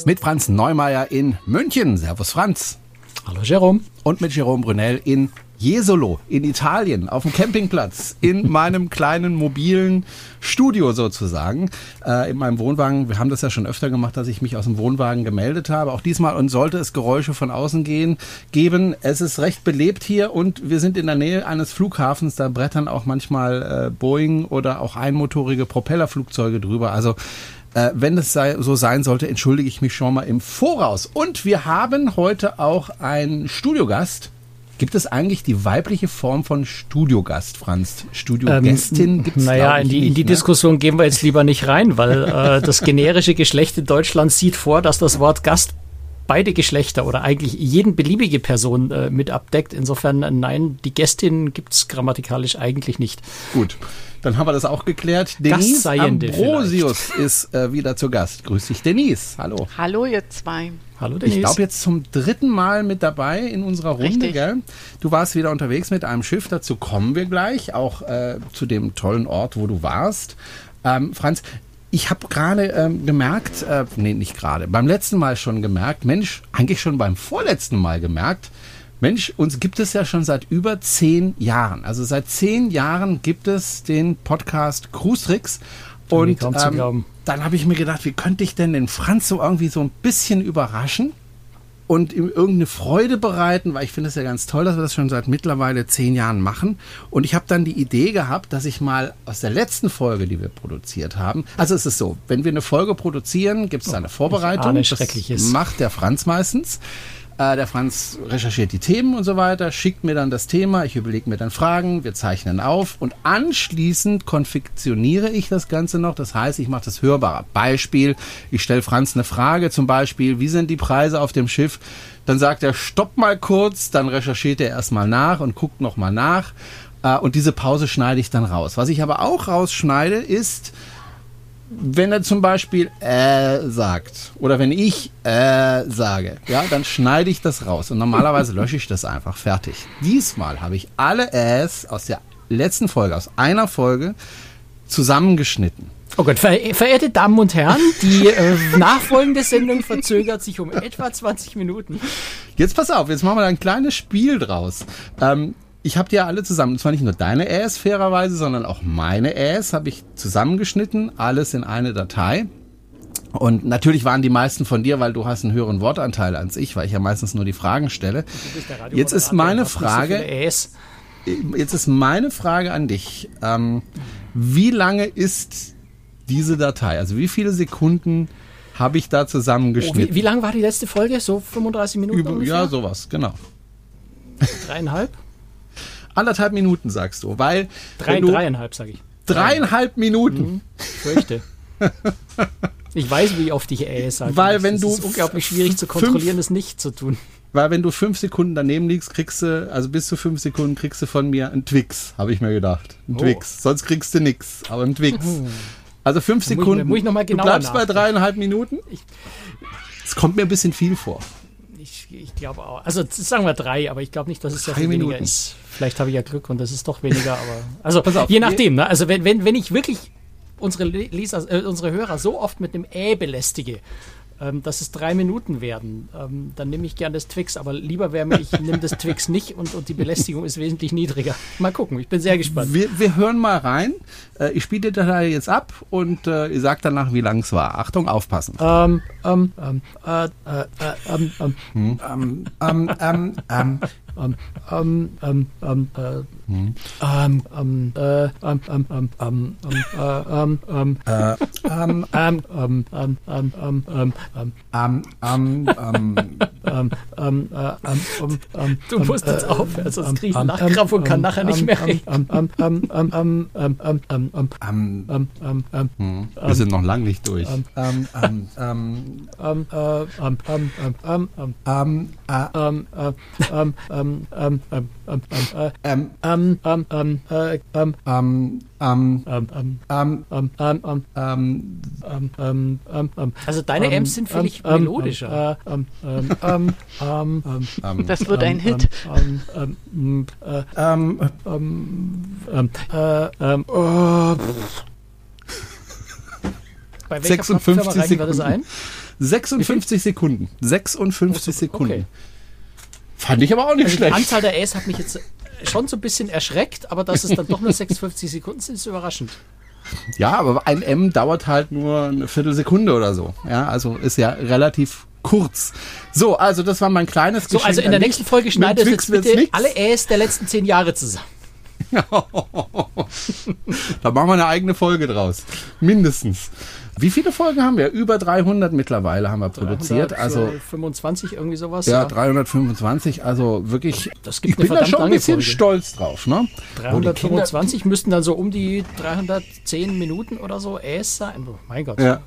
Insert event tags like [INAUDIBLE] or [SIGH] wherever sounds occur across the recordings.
Podcast. Mit Franz Neumeier in München. Servus Franz. Hallo Jerome. Und mit Jerome Brunel in Jesolo in Italien auf dem Campingplatz in [LAUGHS] meinem kleinen mobilen Studio sozusagen äh, in meinem Wohnwagen. Wir haben das ja schon öfter gemacht, dass ich mich aus dem Wohnwagen gemeldet habe. Auch diesmal und sollte es Geräusche von außen gehen geben. Es ist recht belebt hier und wir sind in der Nähe eines Flughafens. Da brettern auch manchmal äh, Boeing oder auch einmotorige Propellerflugzeuge drüber. Also äh, wenn es sei, so sein sollte, entschuldige ich mich schon mal im Voraus. Und wir haben heute auch einen Studiogast. Gibt es eigentlich die weibliche Form von Studiogast, Franz? Studiogästin ähm, gibt es Naja, in die, nicht, in die ne? Diskussion gehen wir jetzt lieber nicht rein, weil äh, [LAUGHS] das generische Geschlecht in Deutschland sieht vor, dass das Wort Gast beide Geschlechter oder eigentlich jeden beliebige Person äh, mit abdeckt. Insofern, äh, nein, die Gästin gibt es grammatikalisch eigentlich nicht. Gut, dann haben wir das auch geklärt. Denise Ambrosius ist äh, wieder zu Gast. Grüß dich, Denise. Hallo. Hallo, ihr zwei. Hallo Denise. Ich glaube jetzt zum dritten Mal mit dabei in unserer Runde, Richtig. gell? Du warst wieder unterwegs mit einem Schiff, dazu kommen wir gleich, auch äh, zu dem tollen Ort, wo du warst. Ähm, Franz, ich habe gerade ähm, gemerkt, äh, nee, nicht gerade, beim letzten Mal schon gemerkt, Mensch, eigentlich schon beim vorletzten Mal gemerkt, Mensch, uns gibt es ja schon seit über zehn Jahren. Also seit zehn Jahren gibt es den Podcast Cruise Tricks. Und ähm, glauben. dann habe ich mir gedacht, wie könnte ich denn den Franz so irgendwie so ein bisschen überraschen und ihm irgendeine Freude bereiten, weil ich finde es ja ganz toll, dass wir das schon seit mittlerweile zehn Jahren machen. Und ich habe dann die Idee gehabt, dass ich mal aus der letzten Folge, die wir produziert haben, also es ist so, wenn wir eine Folge produzieren, gibt es da eine Vorbereitung. das Schreckliches. macht der Franz meistens. Äh, Der Franz recherchiert die Themen und so weiter, schickt mir dann das Thema, ich überlege mir dann Fragen, wir zeichnen auf und anschließend konfektioniere ich das Ganze noch. Das heißt, ich mache das hörbarer. Beispiel, ich stelle Franz eine Frage, zum Beispiel, wie sind die Preise auf dem Schiff? Dann sagt er, stopp mal kurz, dann recherchiert er erstmal nach und guckt nochmal nach. Äh, Und diese Pause schneide ich dann raus. Was ich aber auch rausschneide, ist, wenn er zum Beispiel äh sagt oder wenn ich äh sage, ja, dann schneide ich das raus und normalerweise lösche ich das einfach fertig. Diesmal habe ich alle Äs aus der letzten Folge, aus einer Folge zusammengeschnitten. Oh Gott, ver verehrte Damen und Herren, die äh, nachfolgende Sendung verzögert sich um etwa 20 Minuten. Jetzt pass auf, jetzt machen wir da ein kleines Spiel draus. Ähm, ich habe die ja alle zusammen, und zwar nicht nur deine Äs fairerweise, sondern auch meine Äs habe ich zusammengeschnitten, alles in eine Datei. Und natürlich waren die meisten von dir, weil du hast einen höheren Wortanteil als ich, weil ich ja meistens nur die Fragen stelle. Jetzt ist meine Frage, jetzt ist meine Frage an dich. Ähm, wie lange ist diese Datei? Also wie viele Sekunden habe ich da Oh, zusammengeschnitten? wie, wie lang war die letzte Folge? So 35 Minuten Über, ja, sowas, genau. Dreieinhalb? Anderthalb Minuten sagst du, weil Drei, du dreieinhalb, sage ich. dreieinhalb Minuten, Ich fürchte. [LAUGHS] Ich weiß, wie oft ich Äs sage. Weil wenn es du ist unglaublich schwierig zu kontrollieren, es nicht zu tun. weil wenn du fünf Sekunden daneben liegst, kriegst du, also bis zu fünf Sekunden kriegst du von mir einen Twix, habe ich mir gedacht. Ein Oh. Twix, sonst kriegst du nix, aber ein Twix. Also fünf Da muss ich- Sekunden. muss ich noch mal du bleibst bei nachdenken. dreieinhalb Minuten? Es kommt mir ein bisschen viel vor. Ich, glaube auch. Also sagen wir drei, aber ich glaube nicht, dass es sehr Drei viel weniger Minuten. ist. Vielleicht habe ich ja Glück und das ist doch weniger, aber. Also auf, je nachdem, ne? Also wenn, wenn, wenn ich wirklich unsere Leser, äh, unsere Hörer so oft mit einem Ä belästige, ähm, dass es drei Minuten werden, ähm, dann nehme ich gern das Twix, aber lieber wäre mir, ich nehme das Twix nicht und, und die Belästigung ist wesentlich niedriger. Mal gucken, ich bin sehr gespannt. Wir, wir hören mal rein. Äh, ich spiele die Datei jetzt ab und äh, ihr sagt danach, wie lang es war. Achtung, aufpassen. Ähm, ähm, ähm, äh, äh, äh, ähm, ähm, Ähm, ähm, ähm, ähm, ähm, ähm, ähm, ähm, äh, ähm, ähm, äh, ähm, ähm, ähm, ähm, ähm, äh, ähm, ähm, äh, ähm, ähm, ähm, ähm, ähm, ähm, ähm, ähm, ähm, ähm, ähm, ähm, ähm, äh, ähm, ähm, ähm, Du musst jetzt aufhören, sonst krieg ich einen Lachkrampf und kann nachher nicht mehr reden. Ähm, ähm, ähm, ähm, ähm, ähm, ähm, ähm, ähm, ähm, ähm, ähm, ähm, hm, wir sind noch lang nicht durch. ähm, Ähm, ähm, ähm, ähm, äh, ähm, ähm, ähm, ähm, ähm, ähm, äh, ähm, äh, ähm, ähm, ähm, ähm, ähm, äh, ähm, ähm, ähm, ähm, äh, ähm, ähm, ähm, ähm, ähm, ähm, ähm, ähm, ähm, ähm, ähm, ähm, ähm, ähm. Also deine Ähm, M's sind völlig ähm, melodischer. Ähm, ähm, ähm, ähm, ähm, ähm, Das wird ein ähm, Hit. Ähm, ähm, ähm, äh, ähm, ähm, ähm, äh, ähm, oh. Bei welcher 56 Firma reichen wir das Sekunden. ein? 56 Sekunden. 56 Sekunden. Fand ich aber auch nicht Also die schlecht. Anzahl der Äs hat mich jetzt schon so ein bisschen erschreckt, aber dass es dann doch nur [LAUGHS] 56 Sekunden sind, ist überraschend. Ja, aber ein M dauert halt nur eine Viertelsekunde oder so. Ja, also ist ja relativ kurz. So, also das war mein kleines So, also in der nächsten Folge schneidet Mit jetzt bitte alle Äs der letzten zehn Jahre zusammen. [LAUGHS] Da machen wir eine eigene Folge draus. Mindestens. Wie viele Folgen haben wir? Über 300 mittlerweile haben wir produziert. Also 25 irgendwie sowas. ja, 325. Also wirklich. Das gibt ich eine bin da schon ein bisschen Folge. stolz drauf. Ne? Wo die Kinder- 325 müssten dann so um die 310 Minuten oder so Äs sein. Oh, mein Gott. Ja.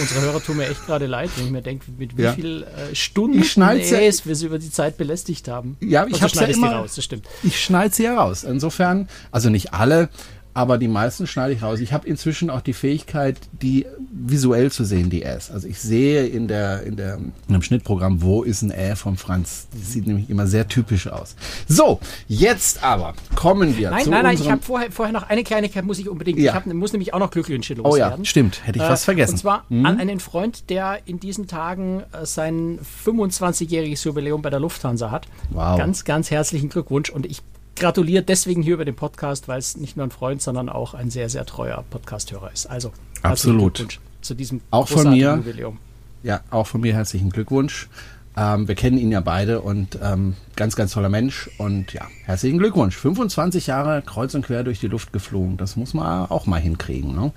Unsere Hörer tun mir echt gerade leid, wenn ich mir denke, mit wie Ja. viel äh, Stunden Ich ja- Äs wir sie über die Zeit belästigt haben. Ja, ich Und hab's ja immer- raus, das stimmt. Ich schneide sie ja raus. Insofern, also nicht alle, aber die meisten schneide ich raus. Ich habe inzwischen auch die Fähigkeit, die visuell zu sehen, die Äs. Also ich sehe in der, in der, in dem Schnittprogramm, wo ist ein Ä vom Franz. Das sieht nämlich immer sehr typisch aus. So, jetzt aber kommen wir Nein, zu nein, nein, ich unserem... habe vorher, vorher noch eine Kleinigkeit, muss ich unbedingt. Ja. Ich hab, muss nämlich auch noch Glückwünsche oh ja, loswerden. stimmt. Hätte ich Äh, fast vergessen. Und zwar Hm? an einen Freund, der in diesen Tagen äh, sein 25-jähriges Jubiläum bei der Lufthansa hat. Wow. Ganz, ganz herzlichen Glückwunsch und ich gratuliere deswegen hier über den Podcast, weil es nicht nur ein Freund, sondern auch ein sehr, sehr treuer Podcast-Hörer ist. Also herzlichen Absolut. Glückwunsch zu diesem Auch von mir. Jubiläum. Ja, auch von mir herzlichen Glückwunsch. Ähm, wir kennen ihn ja beide und ähm, ganz, ganz toller Mensch. Und ja, herzlichen Glückwunsch. 25 Jahre kreuz und quer durch die Luft geflogen. Das muss man auch mal hinkriegen. Ne?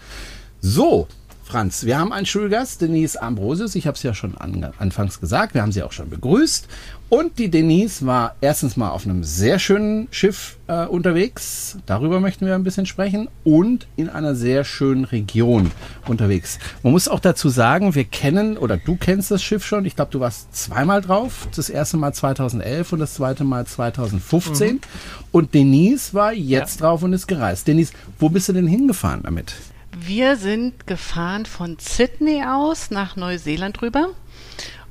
So, Franz, wir haben einen Schulgast, Denise Ambrosius. Ich habe es ja schon an, anfangs gesagt. Wir haben sie auch schon begrüßt. Und die Denise war erstens mal auf einem sehr schönen Schiff äh, unterwegs. Darüber möchten wir ein bisschen sprechen. Und in einer sehr schönen Region unterwegs. Man muss auch dazu sagen, wir kennen oder du kennst das Schiff schon. Ich glaube, du warst zweimal drauf. Das erste Mal 2011 und das zweite Mal 2015. Und Denise war jetzt drauf und ist gereist. Denise, wo bist du denn hingefahren damit? Wir sind gefahren von Sydney aus nach Neuseeland rüber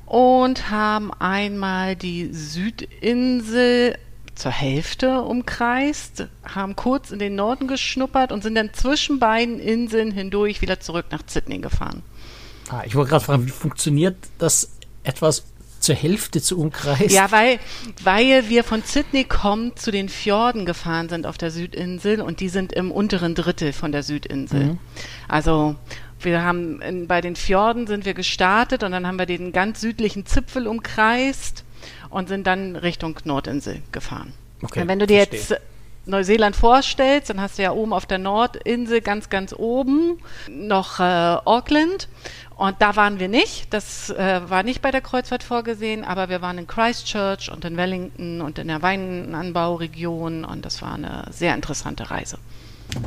und haben einmal die Südinsel zur Hälfte umkreist, haben kurz in den Norden geschnuppert und sind dann zwischen beiden Inseln hindurch wieder zurück nach Sydney gefahren. Ah, ich wollte gerade fragen, wie funktioniert das etwas zur Hälfte zu umkreisen? Ja, weil, weil wir von Sydney kommen zu den Fjorden gefahren sind auf der Südinsel und die sind im unteren Drittel von der Südinsel. Also wir haben in, bei den Fjorden sind wir gestartet und dann haben wir den ganz südlichen Zipfel umkreist und sind dann Richtung Nordinsel gefahren. Okay, und wenn du dir verstehe. jetzt Neuseeland vorstellst, dann hast du ja oben auf der Nordinsel ganz, ganz oben noch äh, Auckland. Und da waren wir nicht. Das äh, war nicht bei der Kreuzfahrt vorgesehen, aber wir waren in Christchurch und in Wellington und in der Weinanbauregion und das war eine sehr interessante Reise.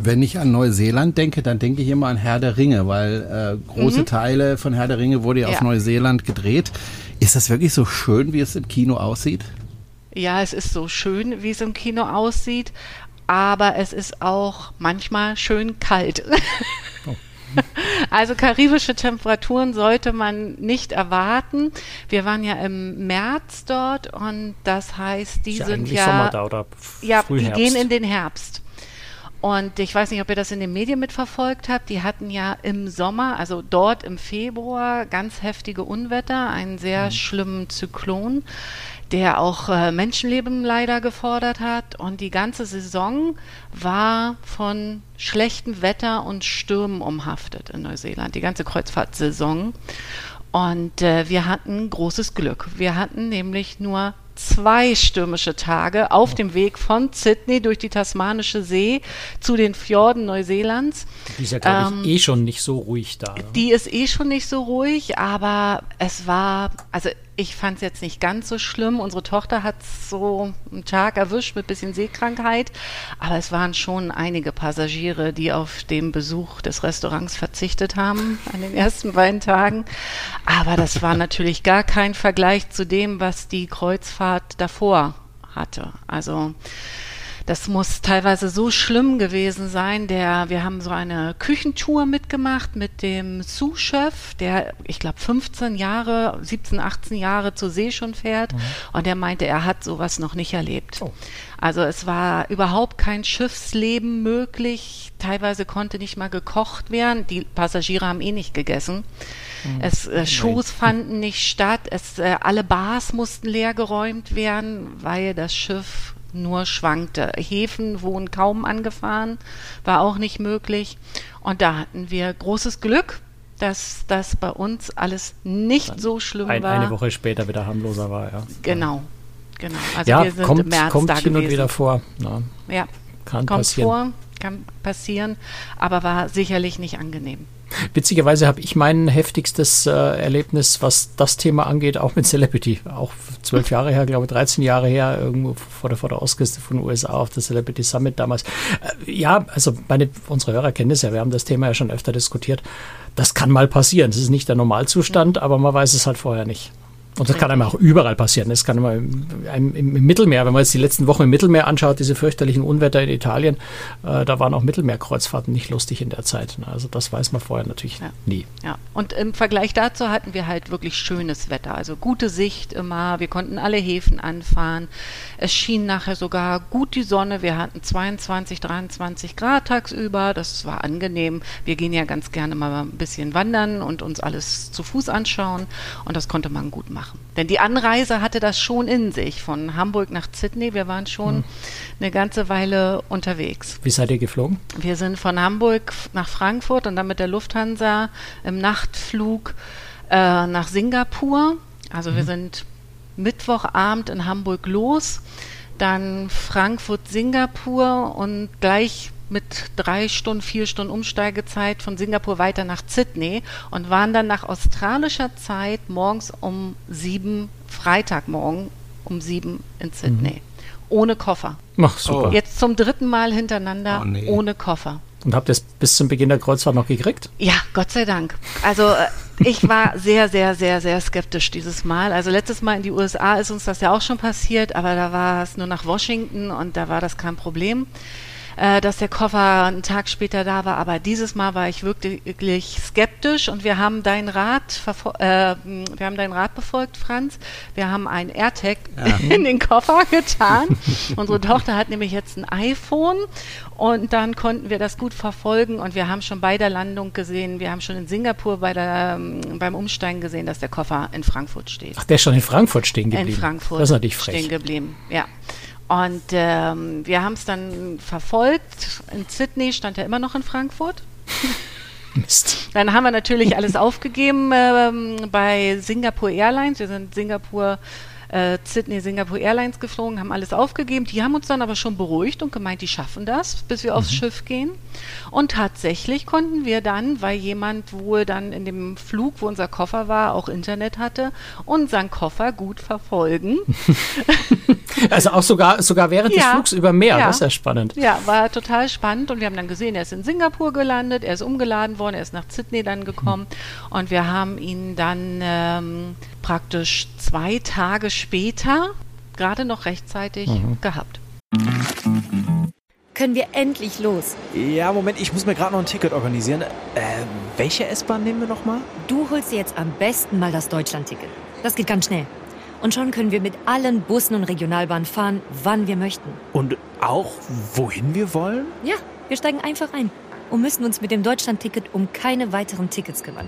Wenn ich an Neuseeland denke, dann denke ich immer an Herr der Ringe, weil äh, große Teile von Herr der Ringe wurde ja, auf Ja. Neuseeland gedreht. Ist das wirklich so schön, wie es im Kino aussieht? Ja, es ist so schön, wie es im Kino aussieht, aber es ist auch manchmal schön kalt. [LAUGHS] [LAUGHS] Also karibische Temperaturen sollte man nicht erwarten. Wir waren ja im März dort und das heißt, die ja sind ja Sommer da oder ja, die gehen in den Herbst. Und ich weiß nicht, ob ihr das in den Medien mitverfolgt habt. Die hatten ja im Sommer, also dort im Februar, ganz heftige Unwetter, einen sehr Mhm. schlimmen Zyklon, der auch äh, Menschenleben leider gefordert hat. Und die ganze Saison war von schlechtem Wetter und Stürmen umhaftet in Neuseeland, die ganze Kreuzfahrtsaison. Und äh, wir hatten großes Glück. Wir hatten nämlich nur zwei stürmische Tage auf dem Weg von Sydney durch die tasmanische See zu den Fjorden Neuseelands. Die ist ja, glaube Ähm, ich, eh schon nicht so ruhig da. Ne? Die ist eh schon nicht so ruhig, aber es war, also ich fand es jetzt nicht ganz so schlimm. Unsere Tochter hat so einen Tag erwischt mit bisschen Seekrankheit, aber es waren schon einige Passagiere, die auf den Besuch des Restaurants verzichtet haben an den ersten beiden Tagen. Aber das war natürlich gar kein Vergleich zu dem, was die Kreuzfahrt davor hatte. Also das muss teilweise so schlimm gewesen sein. Der, wir haben so eine Küchentour mitgemacht mit dem Sous-Chef, der, ich glaube, 15 Jahre, 17, 18 Jahre zur See schon fährt. Und der meinte, er hat sowas noch nicht erlebt. Oh. Also es war überhaupt kein Schiffsleben möglich. Teilweise konnte nicht mal gekocht werden. Die Passagiere haben eh nicht gegessen. Mhm. Es äh, Shows fanden nicht statt. Es äh, alle Bars mussten leergeräumt werden, weil das Schiff nur schwankte. Häfen wurden kaum angefahren, war auch nicht möglich. Und da hatten wir großes Glück, dass das bei uns alles nicht Dann so schlimm ein, war. Eine Woche später wieder harmloser war, ja. Genau, genau. Also ja, wir sind kommt, im März kommt da hin gewesen. und wieder vor. Na, ja, kann kommt passieren. vor, kann passieren, aber war sicherlich nicht angenehm. Witzigerweise habe ich mein heftigstes äh, Erlebnis, was das Thema angeht, auch mit Celebrity. Auch zwölf Jahre her, glaube ich, 13 Jahre her, irgendwo vor der, vor der Ostküste von den USA auf der Celebrity Summit damals. Äh, ja, also meine, unsere Hörer kennen das ja, wir haben das Thema ja schon öfter diskutiert. Das kann mal passieren. Das ist nicht der Normalzustand, aber man weiß es halt vorher nicht. Und das kann einem auch überall passieren. Das kann immer im, im, im, Mittelmeer, wenn man jetzt die letzten Wochen im Mittelmeer anschaut, diese fürchterlichen Unwetter in Italien, äh, da waren auch Mittelmeerkreuzfahrten nicht lustig in der Zeit. Also das weiß man vorher natürlich ja. nie. Ja, und im Vergleich dazu hatten wir halt wirklich schönes Wetter, also gute Sicht immer. Wir konnten alle Häfen anfahren. Es schien nachher sogar gut die Sonne. Wir hatten 22, 23 Grad tagsüber. Das war angenehm. Wir gehen ja ganz gerne mal ein bisschen wandern und uns alles zu Fuß anschauen. Und das konnte man gut machen machen. Denn die Anreise hatte das schon in sich, von Hamburg nach Sydney. Wir waren schon mhm. eine ganze Weile unterwegs. Wie seid ihr geflogen? Wir sind von Hamburg nach Frankfurt und dann mit der Lufthansa im Nachtflug äh, nach Singapur. Also mhm. wir sind Mittwochabend in Hamburg los, dann Frankfurt, Singapur und gleich mit drei Stunden, vier Stunden Umsteigezeit von Singapur weiter nach Sydney und waren dann nach australischer Zeit morgens um sieben, Freitagmorgen um sieben in Sydney. Mhm. Ohne Koffer. Ach, super. Jetzt zum dritten Mal hintereinander oh, nee. ohne Koffer. Und habt ihr es bis zum Beginn der Kreuzfahrt noch gekriegt? Ja, Gott sei Dank. Also äh, ich war sehr, sehr, sehr, sehr skeptisch dieses Mal. Also letztes Mal in die USA ist uns das ja auch schon passiert, aber da war es nur nach Washington und da war das kein Problem äh, dass der Koffer einen Tag später da war. Aber dieses Mal war ich wirklich skeptisch und wir haben deinen Rat, äh, wir haben deinen Rat befolgt, Franz. Wir haben ein AirTag ja. [LAUGHS] in den Koffer getan. [LAUGHS] Unsere Tochter hat nämlich jetzt ein iPhone und dann konnten wir das gut verfolgen und wir haben schon bei der Landung gesehen, wir haben schon in Singapur bei der, beim Umsteigen gesehen, dass der Koffer in Frankfurt steht. Ach, der ist schon in Frankfurt stehen geblieben. In Frankfurt. Das ist natürlich frech. Stehen geblieben, ja. Und ähm, wir haben es dann verfolgt. In Sydney stand er immer noch in Frankfurt. [LAUGHS] Mist. Dann haben wir natürlich alles aufgegeben ähm, bei Singapore Airlines. Wir sind Singapur äh, Sydney Singapore Airlines geflogen, haben alles aufgegeben. Die haben uns dann aber schon beruhigt und gemeint, die schaffen das, bis wir mhm. aufs Schiff gehen. Und tatsächlich konnten wir dann, weil jemand wohl dann in dem Flug, wo unser Koffer war, auch Internet hatte, unseren Koffer gut verfolgen. [LAUGHS] also auch sogar, sogar während ja, des Flugs über Meer, ja. das ist ja spannend. Ja, war total spannend und wir haben dann gesehen, er ist in Singapur gelandet, er ist umgeladen worden, er ist nach Sydney dann gekommen mhm. und wir haben ihn dann ähm, praktisch zwei Tage später gerade noch rechtzeitig mhm. gehabt. Können wir endlich los? Ja, Moment, ich muss mir gerade noch ein Ticket organisieren. Äh, welche S-Bahn nehmen wir nochmal? Du holst dir jetzt am besten mal das Deutschland-Ticket. Das geht ganz schnell. Und schon können wir mit allen Bussen und Regionalbahnen fahren, wann wir möchten. Und auch wohin wir wollen? Ja, wir steigen einfach ein und müssen uns mit dem Deutschland-Ticket um keine weiteren Tickets kümmern.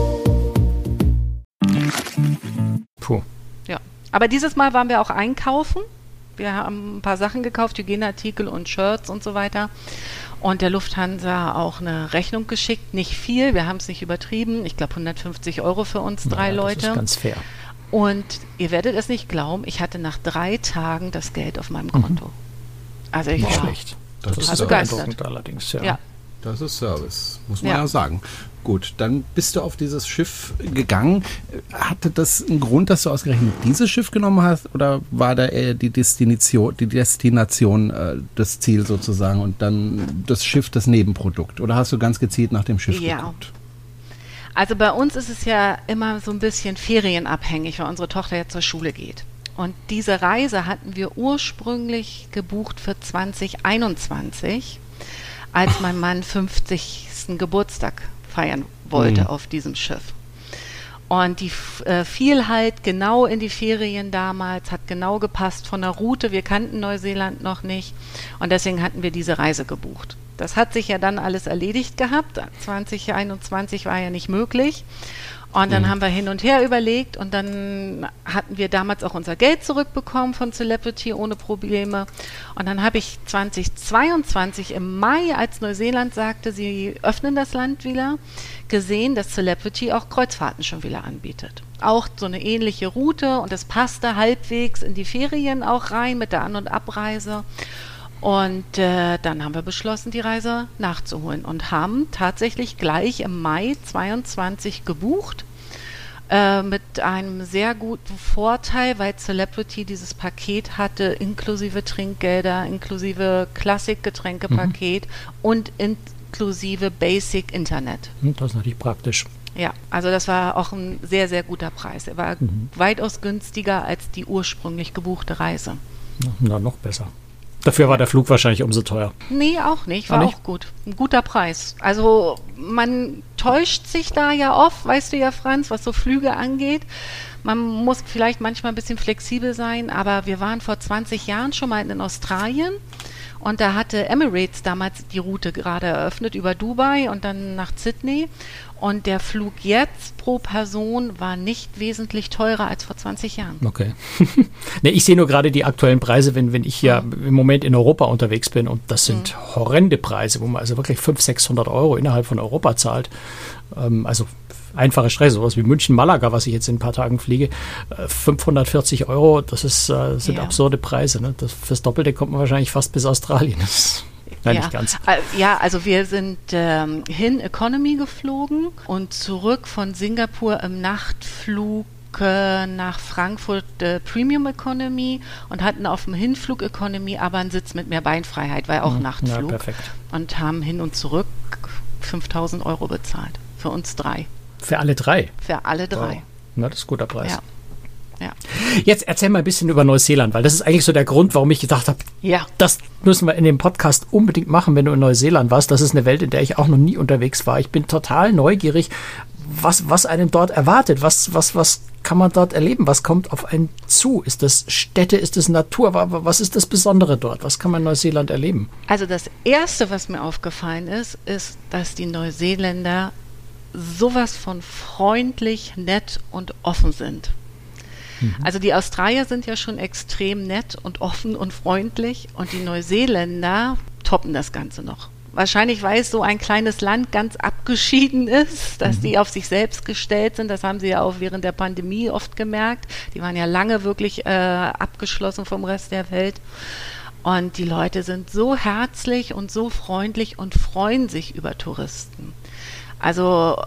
Aber dieses Mal waren wir auch einkaufen. Wir haben ein paar Sachen gekauft, Hygieneartikel und Shirts und so weiter. Und der Lufthansa auch eine Rechnung geschickt. Nicht viel, wir haben es nicht übertrieben. Ich glaube 150 Euro für uns drei ja, Leute. Das ist ganz fair. Und ihr werdet es nicht glauben, ich hatte nach drei Tagen das Geld auf meinem Konto. Mhm. Also ich war schlecht. Das ist begeistert. allerdings, ja. ja. Das ist Service, muss man ja, ja sagen. Gut, dann bist du auf dieses Schiff gegangen. Hatte das einen Grund, dass du ausgerechnet dieses Schiff genommen hast oder war da eher die Destination, die Destination äh, das Ziel sozusagen und dann das Schiff das Nebenprodukt? Oder hast du ganz gezielt nach dem Schiff ja. geguckt? Also bei uns ist es ja immer so ein bisschen ferienabhängig, weil unsere Tochter ja zur Schule geht. Und diese Reise hatten wir ursprünglich gebucht für 2021, als mein Mann 50. Geburtstag feiern wollte Mhm. auf diesem Schiff. Und die äh, fiel halt genau in die Ferien damals, hat genau gepasst von der Route. Wir kannten Neuseeland noch nicht und deswegen hatten wir diese Reise gebucht. Das hat sich ja dann alles erledigt gehabt. 2021 war ja nicht möglich. Und dann haben wir hin und her überlegt und dann hatten wir damals auch unser Geld zurückbekommen von Celebrity ohne Probleme. Und dann habe ich 2022 im Mai, als Neuseeland sagte, sie öffnen das Land wieder, gesehen, dass Celebrity auch Kreuzfahrten schon wieder anbietet. Auch so eine ähnliche Route und es passte halbwegs in die Ferien auch rein mit der An- und Abreise. Und äh, dann haben wir beschlossen, die Reise nachzuholen und haben tatsächlich gleich im Mai 22 gebucht. Äh, mit einem sehr guten Vorteil, weil Celebrity dieses Paket hatte, inklusive Trinkgelder, inklusive Klassikgetränkepaket und inklusive Basic Internet. Hm, Das ist natürlich praktisch. Ja, also das war auch ein sehr, sehr guter Preis. Er war weitaus günstiger als die ursprünglich gebuchte Reise. Na, noch besser. Dafür war der Flug wahrscheinlich umso teuer. Nee, auch nicht. War Auch auch, nicht? gut. Ein guter Preis. Also man täuscht sich da ja oft, weißt du ja, Franz, was so Flüge angeht. Man muss vielleicht manchmal ein bisschen flexibel sein, aber wir waren vor 20 Jahren schon mal in Australien und da hatte Emirates damals die Route gerade eröffnet über Dubai und dann nach Sydney. Und der Flug jetzt pro Person war nicht wesentlich teurer als vor 20 Jahren. Okay. [LAUGHS] nee, ich sehe nur gerade die aktuellen Preise, wenn, wenn ich hier im Moment in Europa unterwegs bin und das sind horrende Preise, wo man also wirklich 500, 600 Euro innerhalb von Europa zahlt. Ähm, also einfache Strecke, sowas wie München-Malaga, was ich jetzt in ein paar Tagen fliege, äh, 540 Euro, das ist, äh, sind Ja. absurde Preise. Ne? Das, fürs Doppelte kommt man wahrscheinlich fast bis Australien. Das, [LAUGHS] nein, ja. nicht ganz. Äh, Ja, also wir sind ähm, hin Economy geflogen und zurück von Singapur im Nachtflug äh, nach Frankfurt äh, Premium Economy und hatten auf dem Hinflug Economy aber einen Sitz mit mehr Beinfreiheit, weil auch Ja, Nachtflug. perfekt. Und haben hin und zurück 5000 Euro bezahlt. Für uns drei. Für alle drei. Für alle drei. Na, das ist ein guter Preis. Ja. Ja. Jetzt erzähl mal ein bisschen über Neuseeland, weil das ist eigentlich so der Grund, warum ich gedacht habe, Ja. das müssen wir in dem Podcast unbedingt machen, wenn du in Neuseeland warst. Das ist eine Welt, in der ich auch noch nie unterwegs war. Ich bin total neugierig, was, was einem dort erwartet. Was, was, was kann man dort erleben? Was kommt auf einen zu? Ist das Städte? Ist das Natur? Wa- wa- Was ist das Besondere dort? Was kann man in Neuseeland erleben? Also das Erste, was mir aufgefallen ist, ist, dass die Neuseeländer sowas von freundlich, nett und offen sind. Also die Australier sind ja schon extrem nett und offen und freundlich und die Neuseeländer toppen das Ganze noch. Wahrscheinlich, weil es so ein kleines Land ganz abgeschieden ist, dass die auf sich selbst gestellt sind. Das haben sie ja auch während der Pandemie oft gemerkt. Die waren ja lange wirklich äh, abgeschlossen vom Rest der Welt. Und die Leute sind so herzlich und so freundlich und freuen sich über Touristen. Also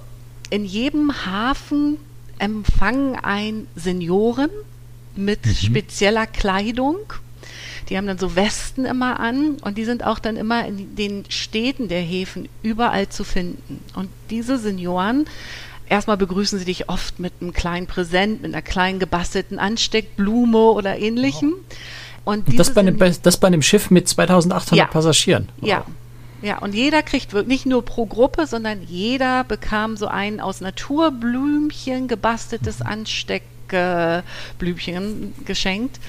in jedem Hafen empfangen ein Senioren mit spezieller Kleidung. Die haben dann so Westen immer an und die sind auch dann immer in den Städten der Häfen überall zu finden. Und diese Senioren, erstmal begrüßen sie dich oft mit einem kleinen Präsent, mit einer kleinen gebastelten Ansteckblume oder ähnlichem. Und Und das bei, einem, das bei einem Schiff mit 2800 Ja. Passagieren. ja. Ja, und jeder kriegt wirklich nicht nur pro Gruppe, sondern jeder bekam so ein aus Naturblümchen gebasteltes Ansteckblümchen geschenkt.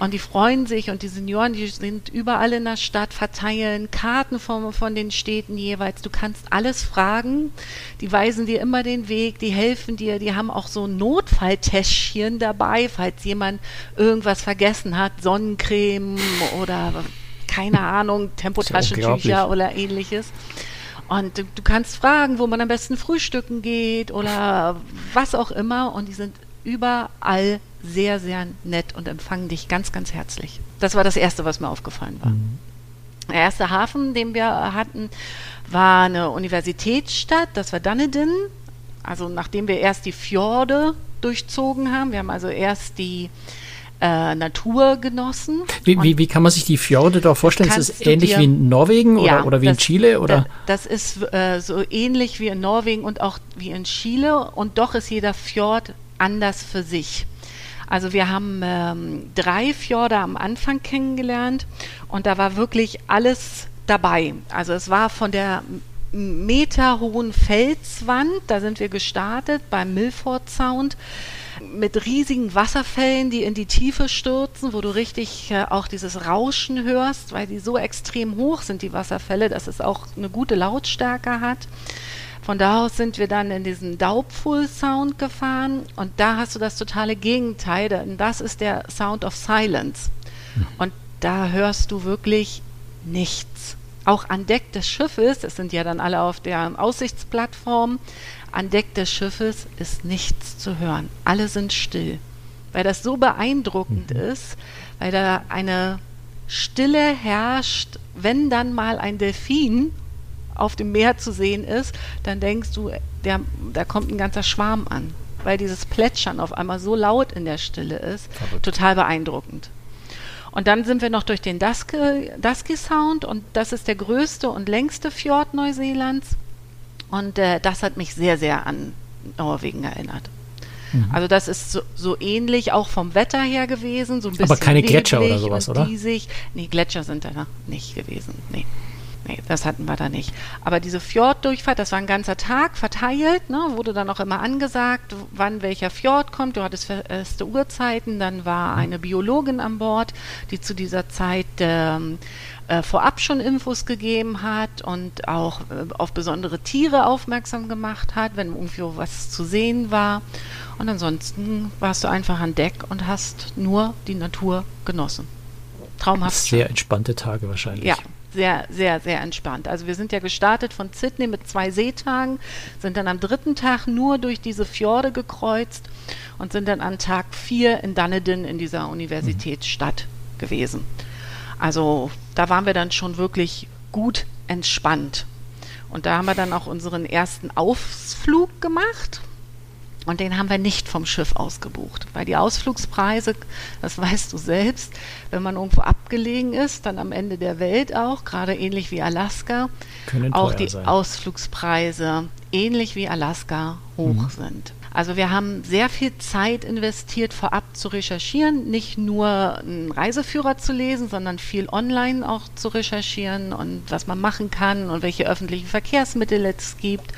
Und die freuen sich und die Senioren, die sind überall in der Stadt, verteilen Karten von, von den Städten jeweils. Du kannst alles fragen. Die weisen dir immer den Weg, die helfen dir. Die haben auch so Notfalltäschchen dabei, falls jemand irgendwas vergessen hat, Sonnencreme oder keine [LAUGHS] Ahnung, Tempotaschentücher oder ähnliches. Und du, du kannst fragen, wo man am besten frühstücken geht oder was auch immer. Und die sind überall sehr, sehr nett und empfangen dich ganz, ganz herzlich. Das war das Erste, was mir aufgefallen war. Der erste Hafen, den wir hatten, war eine Universitätsstadt, das war Dunedin. Also nachdem wir erst die Fjorde durchzogen haben, wir haben also erst die äh, Natur genossen. Wie, wie, wie kann man sich die Fjorde da vorstellen? Ist es du ähnlich dir- wie in Norwegen oder, Ja, oder wie in das- Chile? Oder? Da, das ist äh, so ähnlich wie in Norwegen und auch wie in Chile und doch ist jeder Fjord anders für sich. Also wir haben ähm, drei Fjorde am Anfang kennengelernt und da war wirklich alles dabei. Also es war von der meterhohen Felswand, da sind wir gestartet beim Milford Sound mit riesigen Wasserfällen, die in die Tiefe stürzen, wo du richtig äh, auch dieses Rauschen hörst, weil die so extrem hoch sind, die Wasserfälle, dass es auch eine gute Lautstärke hat. Von da aus sind wir dann in diesen Daubful Sound gefahren und da hast du das totale Gegenteil, denn das ist der Sound of Silence. Hm. Und da hörst du wirklich nichts. Auch an Deck des Schiffes, es sind ja dann alle auf der Aussichtsplattform, an Deck des Schiffes ist nichts zu hören. Alle sind still, weil das so beeindruckend mhm. ist, weil da eine Stille herrscht, wenn dann mal ein Delfin auf dem Meer zu sehen ist, dann denkst du, der, da kommt ein ganzer Schwarm an, weil dieses Plätschern auf einmal so laut in der Stille ist. Verrückt. Total beeindruckend. Und dann sind wir noch durch den Dusky, Dusky Sound und das ist der größte und längste Fjord Neuseelands. Und äh, das hat mich sehr, sehr an Norwegen erinnert. Mhm. Also das ist so, so, ähnlich auch vom Wetter her gewesen, so ein bisschen Aber keine Gletscher oder sowas, oder? Diesig. Nee, Gletscher sind da nicht gewesen. Nee. Nee, das hatten wir da nicht. Aber diese Fjorddurchfahrt, das war ein ganzer Tag verteilt, ne, wurde dann auch immer angesagt, wann welcher Fjord kommt. Du hattest feste Uhrzeiten. Dann war eine Biologin an Bord, die zu dieser Zeit ähm, äh, vorab schon Infos gegeben hat und auch äh, auf besondere Tiere aufmerksam gemacht hat, wenn irgendwo was zu sehen war. Und ansonsten warst du einfach an Deck und hast nur die Natur genossen. Traumhaft. Sehr entspannte Tage wahrscheinlich. Ja, sehr, sehr, sehr entspannt. Also wir sind ja gestartet von Sydney mit zwei Seetagen, sind dann am dritten Tag nur durch diese Fjorde gekreuzt und sind dann an Tag vier in Dunedin in dieser Universitätsstadt mhm. gewesen. Also da waren wir dann schon wirklich gut entspannt. Und da haben wir dann auch unseren ersten Ausflug gemacht. Und den haben wir nicht vom Schiff ausgebucht, weil die Ausflugspreise, das weißt du selbst, wenn man irgendwo abgelegen ist, dann am Ende der Welt auch, gerade ähnlich wie Alaska, auch die sein. Ausflugspreise ähnlich wie Alaska hoch mhm. sind. Also wir haben sehr viel Zeit investiert, vorab zu recherchieren, nicht nur einen Reiseführer zu lesen, sondern viel online auch zu recherchieren und was man machen kann und welche öffentlichen Verkehrsmittel es gibt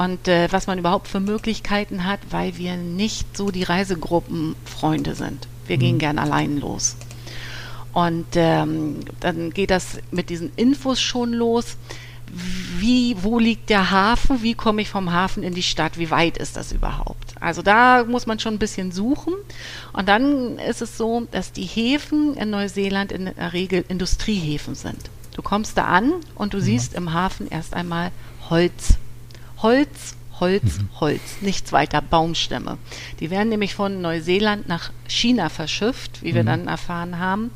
und äh, was man überhaupt für Möglichkeiten hat, weil wir nicht so die Reisegruppenfreunde sind. Wir mhm. gehen gern allein los. Und ähm, dann geht das mit diesen Infos schon los. Wie, wo liegt der Hafen? Wie komme ich vom Hafen in die Stadt? Wie weit ist das überhaupt? Also da muss man schon ein bisschen suchen. Und dann ist es so, dass die Häfen in Neuseeland in der Regel Industriehäfen sind. Du kommst da an und du ja. siehst im Hafen erst einmal Holz Holz, Holz, mhm. Holz, nichts weiter, Baumstämme. Die werden nämlich von Neuseeland nach China verschifft, wie wir mhm. dann erfahren haben.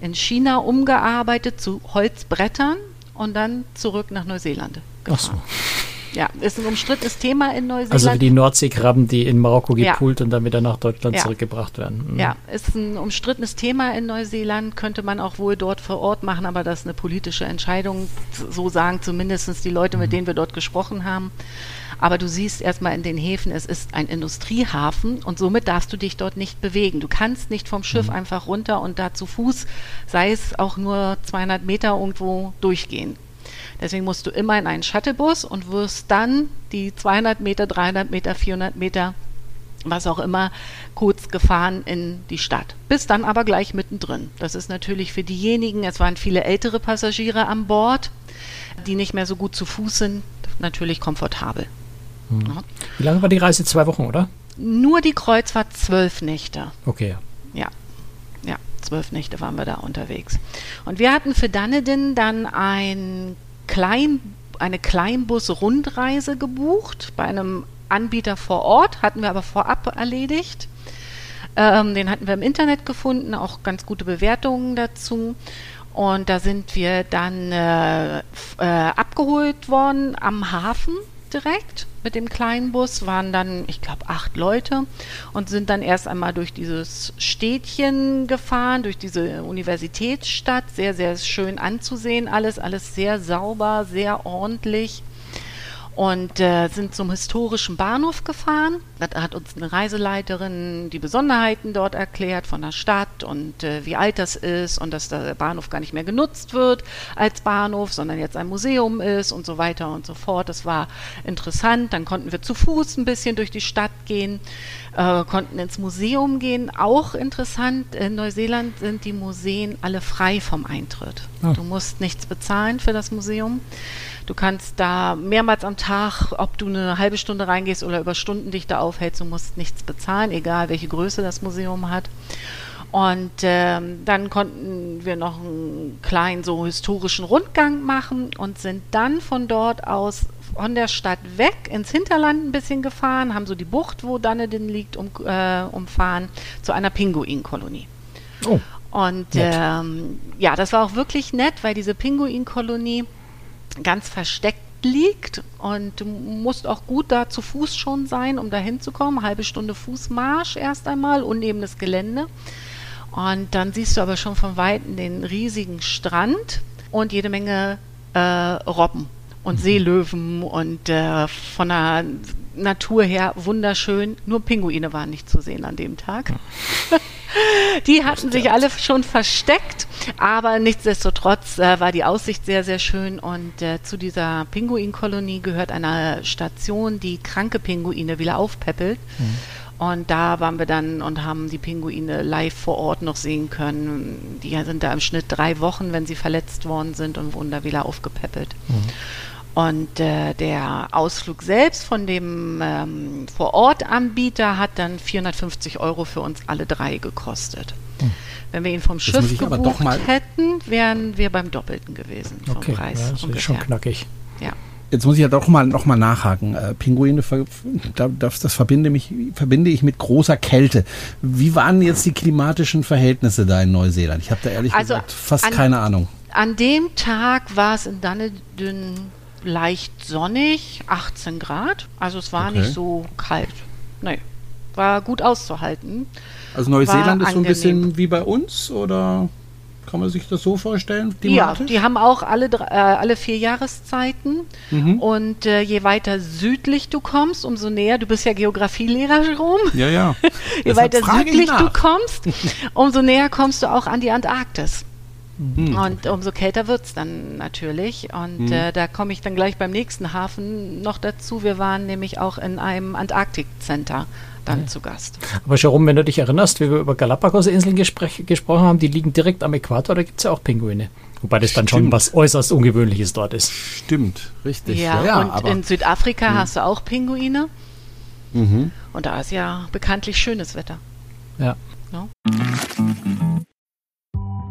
In China umgearbeitet zu Holzbrettern und dann zurück nach Neuseeland gefahren. Ach so. Ja, ist ein umstrittenes Thema in Neuseeland. Also wie die Nordseekrabben, die in Marokko gepult ja. und dann wieder nach Deutschland ja. zurückgebracht werden. Mhm. Ja, ist ein umstrittenes Thema in Neuseeland, könnte man auch wohl dort vor Ort machen, aber das ist eine politische Entscheidung, so sagen zumindest die Leute, mit mhm. denen wir dort gesprochen haben. Aber du siehst erstmal in den Häfen, es ist ein Industriehafen und somit darfst du dich dort nicht bewegen. Du kannst nicht vom Schiff mhm. einfach runter und da zu Fuß, sei es auch nur 200 Meter irgendwo durchgehen. Deswegen musst du immer in einen Shuttlebus und wirst dann die 200 Meter, 300 Meter, 400 Meter, was auch immer, kurz gefahren in die Stadt. Bis dann aber gleich mittendrin. Das ist natürlich für diejenigen, es waren viele ältere Passagiere an Bord, die nicht mehr so gut zu Fuß sind, natürlich komfortabel. Hm. Ja. Wie lange war die Reise? Zwei Wochen, oder? Nur die Kreuzfahrt zwölf Nächte. Okay. Ja. Ja, zwölf Nächte waren wir da unterwegs. Und wir hatten für Dunedin dann ein Klein, eine Kleinbus-Rundreise gebucht bei einem Anbieter vor Ort, hatten wir aber vorab erledigt. Ähm, den hatten wir im Internet gefunden, auch ganz gute Bewertungen dazu. Und da sind wir dann äh, äh, abgeholt worden am Hafen direkt mit dem kleinen Bus, waren dann, ich glaube, acht Leute und sind dann erst einmal durch dieses Städtchen gefahren, durch diese Universitätsstadt, sehr, sehr schön anzusehen, alles, alles sehr sauber, sehr ordentlich. Und äh, sind zum historischen Bahnhof gefahren. Da hat uns eine Reiseleiterin die Besonderheiten dort erklärt von der Stadt und äh, wie alt das ist und dass der Bahnhof gar nicht mehr genutzt wird als Bahnhof, sondern jetzt ein Museum ist und so weiter und so fort. Das war interessant. Dann konnten wir zu Fuß ein bisschen durch die Stadt gehen, äh, konnten ins Museum gehen. Auch interessant, in Neuseeland sind die Museen alle frei vom Eintritt. Ah. Du musst nichts bezahlen für das Museum. Du kannst da mehrmals am Tag, ob du eine halbe Stunde reingehst oder über Stunden dich da aufhältst, du musst nichts bezahlen, egal welche Größe das Museum hat. Und ähm, dann konnten wir noch einen kleinen so historischen Rundgang machen und sind dann von dort aus von der Stadt weg ins Hinterland ein bisschen gefahren, haben so die Bucht, wo Dunedin liegt, um, äh, umfahren, zu einer Pinguinkolonie. Oh. Und ähm, ja, das war auch wirklich nett, weil diese Pinguinkolonie ganz versteckt liegt und du musst auch gut da zu Fuß schon sein, um da hinzukommen. Halbe Stunde Fußmarsch erst einmal, unebenes Gelände. Und dann siehst du aber schon von Weitem den riesigen Strand und jede Menge äh, Robben und Seelöwen und äh, von der Natur her wunderschön. Nur Pinguine waren nicht zu sehen an dem Tag. [LAUGHS] Die hatten sich alle schon versteckt, aber nichtsdestotrotz äh, war die Aussicht sehr, sehr schön und äh, zu dieser Pinguinkolonie gehört eine Station, die kranke Pinguine wieder aufpäppelt. Und da waren wir dann und haben die Pinguine live vor Ort noch sehen können. Die sind da im Schnitt drei Wochen, wenn sie verletzt worden sind und wurden da wieder aufgepäppelt. Und äh, der Ausflug selbst von dem ähm, Vor-Ort-Anbieter hat dann 450 Euro für uns alle drei gekostet. Wenn wir ihn vom Schiff gebucht hätten, wären wir beim Doppelten gewesen vom Okay, Preis. ja, das ist ungefähr. schon knackig. Ja. Jetzt muss ich ja doch mal noch mal nachhaken. Äh, Pinguine, das, das verbinde, mich, verbinde ich mit großer Kälte. Wie waren jetzt die klimatischen Verhältnisse da in Neuseeland? Ich habe da ehrlich Also gesagt fast an- keine Ahnung. An dem Tag war es in Dunedin leicht sonnig, 18 Grad. Also es war Okay. nicht so kalt. Nee, war gut auszuhalten. Also Neuseeland ist so ein bisschen wie bei uns oder kann man sich das so vorstellen? Ja, die haben auch alle, drei- äh, alle vier Jahreszeiten. Mhm. Und äh, je weiter südlich du kommst, umso näher, du bist ja Geografielehrer, Jerome, ja, ja. [LAUGHS] je Deshalb weiter südlich du kommst, [LAUGHS] umso näher kommst du auch an die Antarktis. Hm, Und umso kälter wird es dann natürlich. Und äh, da komme ich dann gleich beim nächsten Hafen noch dazu. Wir waren nämlich auch in einem Antarktik-Center dann zu Gast. Aber Jerome, wenn du dich erinnerst, wie wir über Galapagos-Inseln gespräch- gesprochen haben, die liegen direkt am Äquator, da gibt es ja auch Pinguine. Wobei das dann schon Stimmt. was äußerst Ungewöhnliches dort ist. Stimmt, richtig. Ja, Ja, ja, und aber in Südafrika hast du auch Pinguine. Mhm. Und da ist ja bekanntlich schönes Wetter. Ja. Ja.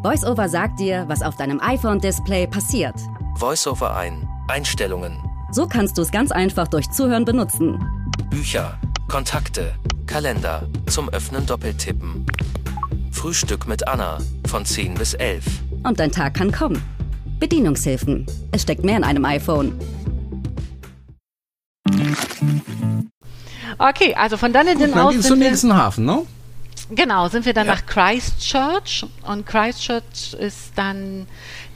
VoiceOver sagt dir, was auf deinem iPhone-Display passiert. Voiceover ein. Einstellungen. So kannst du es ganz einfach durch Zuhören benutzen. Bücher. Kontakte. Kalender. Zum Öffnen doppeltippen. Frühstück mit Anna. Von 10 bis 11. Und dein Tag kann kommen. Bedienungshilfen. Es steckt mehr in einem iPhone. Okay, also von Dunedin Dann aus geht's zum nächsten Hafen, ne? Genau, sind wir dann nach Christchurch. Und Christchurch ist dann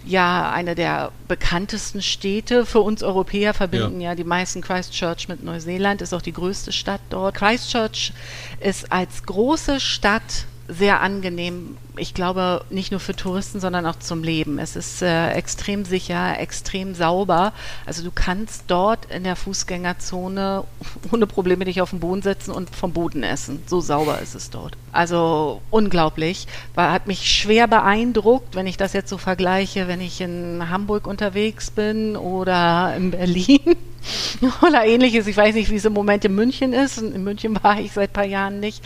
ja eine der bekanntesten Städte. Für uns Europäer verbinden ja, die meisten Christchurch mit Neuseeland, ist auch die größte Stadt dort. Christchurch ist als große Stadt sehr angenehm. Ich glaube, nicht nur für Touristen, sondern auch zum Leben. Es ist äh, extrem sicher, extrem sauber. Also du kannst dort in der Fußgängerzone [LAUGHS] ohne Probleme dich auf den Boden setzen und vom Boden essen. So sauber ist es dort. Also unglaublich. War, hat mich schwer beeindruckt, wenn ich das jetzt so vergleiche, wenn ich in Hamburg unterwegs bin oder in Berlin [LAUGHS] oder ähnliches. Ich weiß nicht, wie es im Moment in München ist. In München war ich seit ein paar Jahren nicht.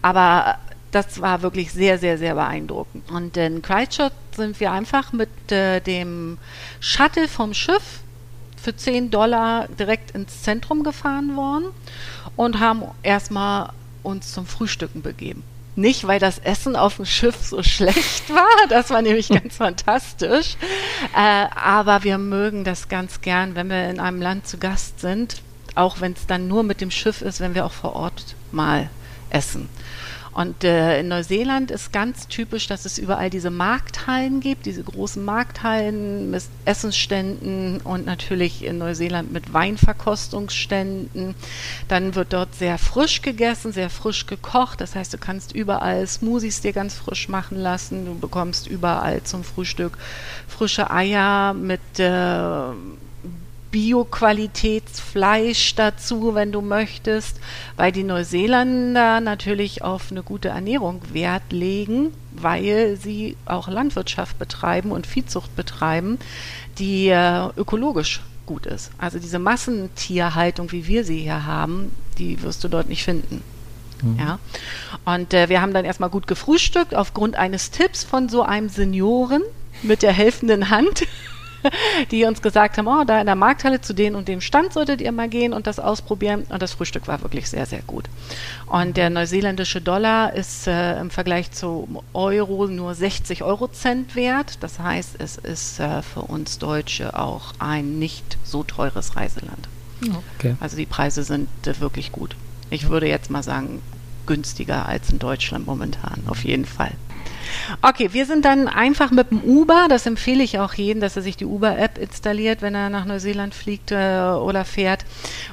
Aber das war wirklich sehr, sehr, sehr beeindruckend. Und in Christchurch sind wir einfach mit äh, dem Shuttle vom Schiff für 10 Dollar direkt ins Zentrum gefahren worden und haben erstmal uns zum Frühstücken begeben. Nicht, weil das Essen auf dem Schiff so schlecht war, [LAUGHS] das war nämlich ganz [LAUGHS] fantastisch, äh, aber wir mögen das ganz gern, wenn wir in einem Land zu Gast sind, auch wenn es dann nur mit dem Schiff ist, wenn wir auch vor Ort mal essen. Und äh, in Neuseeland ist ganz typisch, dass es überall diese Markthallen gibt, diese großen Markthallen mit Essensständen und natürlich in Neuseeland mit Weinverkostungsständen. Dann wird dort sehr frisch gegessen, sehr frisch gekocht. Das heißt, du kannst überall Smoothies dir ganz frisch machen lassen. Du bekommst überall zum Frühstück frische Eier mit äh, Bio-Qualitätsfleisch dazu, wenn du möchtest, weil die Neuseeländer natürlich auf eine gute Ernährung Wert legen, weil sie auch Landwirtschaft betreiben und Viehzucht betreiben, die äh, ökologisch gut ist. Also diese Massentierhaltung, wie wir sie hier haben, die wirst du dort nicht finden. Mhm. Ja. Und äh, wir haben dann erstmal gut gefrühstückt aufgrund eines Tipps von so einem Senioren mit der helfenden Hand. [LAUGHS] [LAUGHS] die uns gesagt haben, oh, da in der Markthalle zu dem und dem Stand solltet ihr mal gehen und das ausprobieren. Und das Frühstück war wirklich sehr, sehr gut. Und der neuseeländische Dollar ist äh, im Vergleich zu Euro nur 60 Euro Cent wert. Das heißt, es ist äh, für uns Deutsche auch ein nicht so teures Reiseland. Okay. Also die Preise sind äh, wirklich gut. Ich würde jetzt mal sagen, günstiger als in Deutschland momentan, auf jeden Fall. Okay, wir sind dann einfach mit dem Uber, das empfehle ich auch jedem, dass er sich die Uber-App installiert, wenn er nach Neuseeland fliegt äh, oder fährt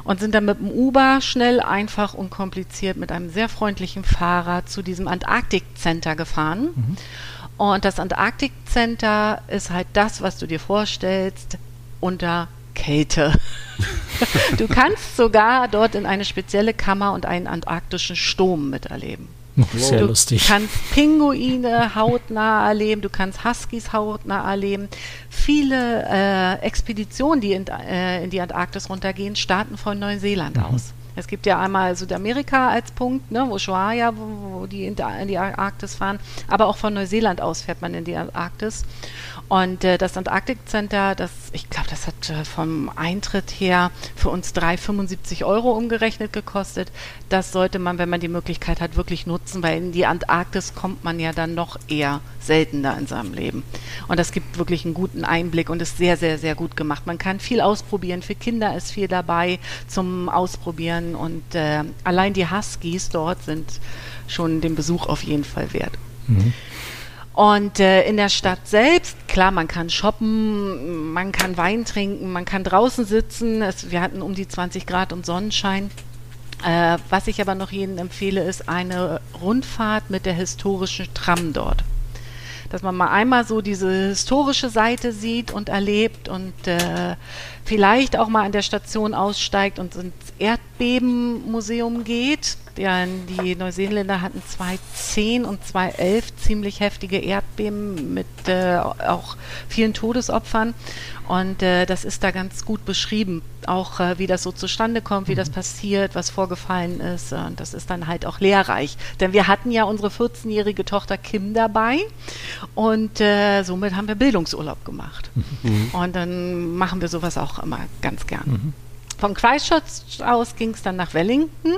und sind dann mit dem Uber schnell, einfach und kompliziert mit einem sehr freundlichen Fahrer zu diesem Antarktik-Center gefahren. Mhm. Und das Antarktik-Center ist halt das, was du dir vorstellst, unter Kälte. [LAUGHS] du kannst sogar dort in eine spezielle Kammer und einen antarktischen Sturm miterleben. Sehr du lustig. kannst Pinguine hautnah erleben, du kannst Huskies hautnah erleben. Viele äh, Expeditionen, die in, äh, in, die Antarktis runtergehen, starten von Neuseeland mhm. aus. Es gibt ja einmal Südamerika als Punkt, ne, Ushuaia, wo, wo die in, in die Arktis fahren, aber auch von Neuseeland aus fährt man in die Antarktis. Und äh, das Antarktik-Center, das, ich glaube, das hat äh, vom Eintritt her für uns 3,75 Euro umgerechnet gekostet. Das sollte man, wenn man die Möglichkeit hat, wirklich nutzen, weil in die Antarktis kommt man ja dann noch eher seltener in seinem Leben. Und das gibt wirklich einen guten Einblick und ist sehr, sehr, sehr gut gemacht. Man kann viel ausprobieren. Für Kinder ist viel dabei zum Ausprobieren. Und äh, allein die Huskies dort sind schon den Besuch auf jeden Fall wert. Mhm. Und äh, in der Stadt selbst, klar, man kann shoppen, man kann Wein trinken, man kann draußen sitzen. Es, wir hatten um die 20 Grad und Sonnenschein. Äh, was ich aber noch jedem empfehle, ist eine Rundfahrt mit der historischen Tram dort. Dass man mal einmal so diese historische Seite sieht und erlebt und äh, vielleicht auch mal an der Station aussteigt und ins Erdbebenmuseum geht ja, die Neuseeländer hatten 2010 und 2011 ziemlich heftige Erdbeben mit äh, auch vielen Todesopfern. Und äh, das ist da ganz gut beschrieben, auch äh, wie das so zustande kommt, wie das mhm. passiert, was vorgefallen ist. Und das ist dann halt auch lehrreich. Denn wir hatten ja unsere 14-jährige Tochter Kim dabei und äh, somit haben wir Bildungsurlaub gemacht. Mhm. Und dann machen wir sowas auch immer ganz gern. Mhm. Von Christchurch aus ging es dann nach Wellington.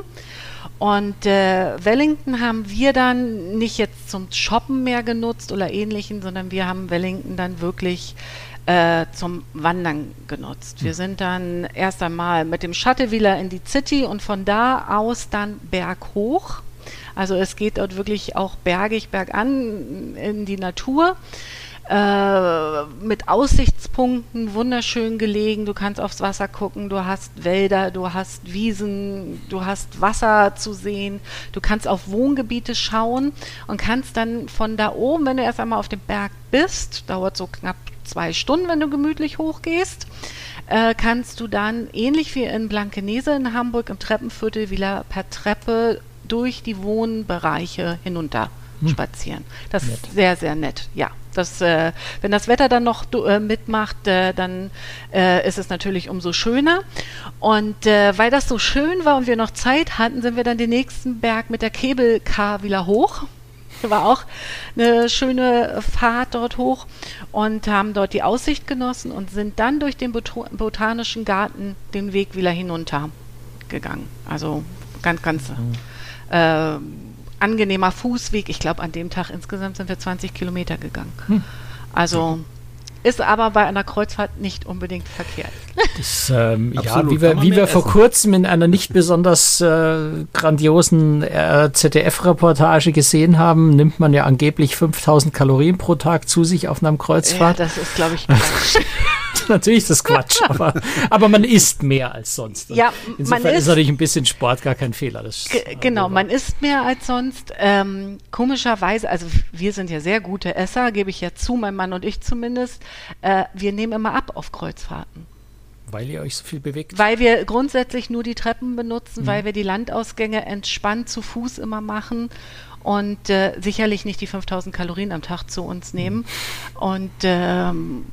Und äh, Wellington haben wir dann nicht jetzt zum Shoppen mehr genutzt oder ähnlichen, sondern wir haben Wellington dann wirklich äh, zum Wandern genutzt. Wir hm. sind dann erst einmal mit dem Shuttle wieder in die City und von da aus dann berghoch. Also es geht dort wirklich auch bergig bergan in die Natur äh, mit Aussichtspunkten wunderschön gelegen. Du kannst aufs Wasser gucken, du hast Wälder, du hast Wiesen, du hast Wasser zu sehen, du kannst auf Wohngebiete schauen und kannst dann von da oben, wenn du erst einmal auf dem Berg bist, dauert so knapp zwei Stunden, wenn du gemütlich hochgehst, äh, kannst du dann ähnlich wie in Blankenese in Hamburg im Treppenviertel wieder per Treppe durch die Wohnbereiche hinunter hm. spazieren. Das nett. ist sehr, sehr nett, ja. Das, äh, wenn das Wetter dann noch äh, mitmacht, äh, dann äh, ist es natürlich umso schöner. Und äh, weil das so schön war und wir noch Zeit hatten, sind wir dann den nächsten Berg mit der Kebelkar wieder hoch. War auch eine schöne Fahrt dort hoch und haben dort die Aussicht genossen und sind dann durch den Bot Botanischen Garten den Weg wieder hinunter gegangen. Also ganz, ganz äh, angenehmer Fußweg. Ich glaube, an dem Tag insgesamt sind wir 20 Kilometer gegangen. Hm. Also ist aber bei einer Kreuzfahrt nicht unbedingt verkehrt. Das, ähm, ja, wie wir, wie wir vor kurzem in einer nicht besonders äh, grandiosen äh, ZDF-Reportage gesehen haben, nimmt man ja angeblich 5000 Kalorien pro Tag zu sich auf einer Ja, Kreuzfahrt. das ist, glaube ich. [LAUGHS] [LAUGHS] Natürlich ist das Quatsch, aber, aber man isst mehr als sonst. Ja, Insofern man ist isst- natürlich ein bisschen Sport gar kein Fehler. Das, Ge- Genau, man isst mehr als sonst. Ähm, komischerweise, also wir sind ja sehr gute Esser, gebe ich ja zu, mein Mann und ich zumindest. Äh, wir nehmen immer ab auf Kreuzfahrten, weil ihr euch so viel bewegt. weil wir grundsätzlich nur die Treppen benutzen, weil wir die Landausgänge entspannt zu Fuß immer machen und äh, sicherlich nicht die 5000 Kalorien am Tag zu uns nehmen. Und ähm,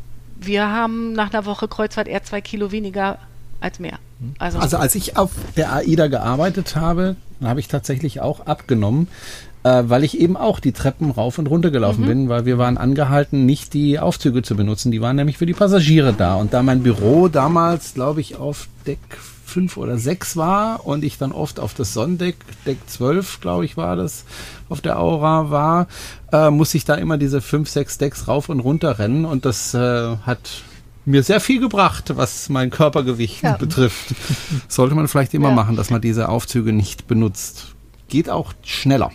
wir haben nach einer Woche Kreuzfahrt eher zwei Kilo weniger als mehr. Also, Also als ich auf der AIDA gearbeitet habe, habe ich tatsächlich auch abgenommen, äh, weil ich eben auch die Treppen rauf und runter gelaufen bin, weil wir waren angehalten, nicht die Aufzüge zu benutzen. Die waren nämlich für die Passagiere da. Und da mein Büro damals, glaube ich, auf Deck 5 oder 6 war und ich dann oft auf das Sonnendeck, Deck 12, glaube ich, war das, auf der Aura war, äh, muss ich da immer diese 5, 6 Decks rauf und runter rennen und das äh, hat mir sehr viel gebracht, was mein Körpergewicht Ja. betrifft. [LAUGHS] Sollte man vielleicht immer Ja. machen, dass man diese Aufzüge nicht benutzt. Geht auch schneller.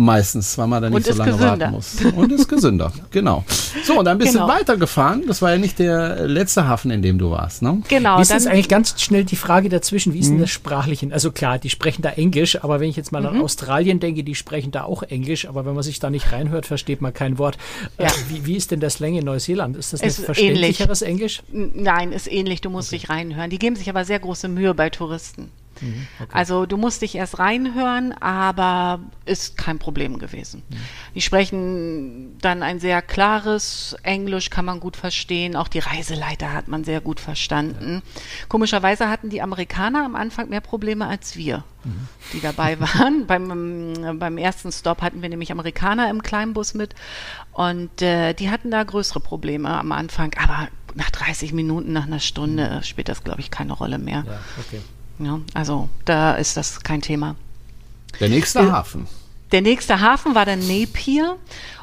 Meistens, weil man da nicht Und so lange gesünder. warten muss. Und ist gesünder, [LAUGHS] genau. So, und dann bist Genau. du weitergefahren. Das war ja nicht der letzte Hafen, in dem du warst, ne? genau, Wie ist das eigentlich ganz schnell die Frage dazwischen? Wie ist denn das sprachlichen? Also klar, die sprechen da Englisch, aber wenn ich jetzt mal Mhm. an Australien denke, die sprechen da auch Englisch, aber wenn man sich da nicht reinhört, versteht man kein Wort. Äh, Ja. wie, wie ist denn der Slang in Neuseeland? Ist das ein Es ist verständlicheres Englisch? N- Nein, ist ähnlich, du musst dich reinhören. Die geben sich aber sehr große Mühe bei Touristen. Mhm, Also du musst dich erst reinhören, aber ist kein Problem gewesen. Mhm. Die sprechen dann ein sehr klares Englisch, kann man gut verstehen. Auch die Reiseleiter hat man sehr gut verstanden. Komischerweise hatten die Amerikaner am Anfang mehr Probleme als wir, Mhm. die dabei [LAUGHS] waren. beim, beim ersten Stop hatten wir nämlich Amerikaner im Kleinbus mit und äh, die hatten da größere Probleme am Anfang, aber nach 30 Minuten, nach einer Stunde spielt das, glaube ich, keine Rolle mehr. Ja, okay. Ja, also da ist das kein Thema. Der nächste Ja. Hafen. Der nächste Hafen war dann Napier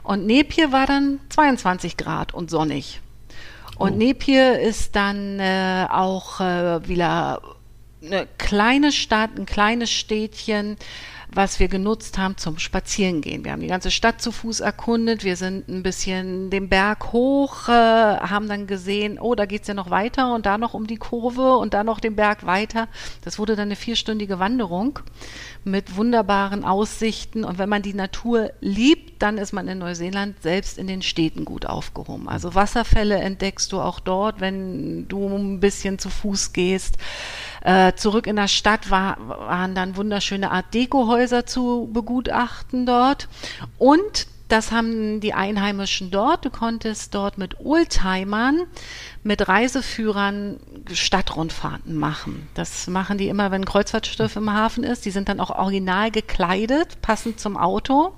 und Napier war dann 22 Grad und sonnig. Und Napier ist dann äh, auch äh, wieder eine kleine Stadt, ein kleines Städtchen, was wir genutzt haben zum Spazierengehen. Wir haben die ganze Stadt zu Fuß erkundet, wir sind ein bisschen den Berg hoch, äh, haben dann gesehen, oh, da geht's ja noch weiter und da noch um die Kurve und da noch den Berg weiter. Das wurde dann eine vierstündige Wanderung mit wunderbaren Aussichten. Und wenn man die Natur liebt, dann ist man in Neuseeland selbst in den Städten gut aufgehoben. Also Wasserfälle entdeckst du auch dort, wenn du ein bisschen zu Fuß gehst. Äh, zurück in der Stadt war, waren dann wunderschöne Art Deko-Häuser zu begutachten dort. Und das haben die Einheimischen dort. Du konntest dort mit Oldtimern, mit Reiseführern Stadtrundfahrten machen. Das machen die immer, wenn ein Kreuzfahrtschiff im Hafen ist. Die sind dann auch original gekleidet, passend zum Auto.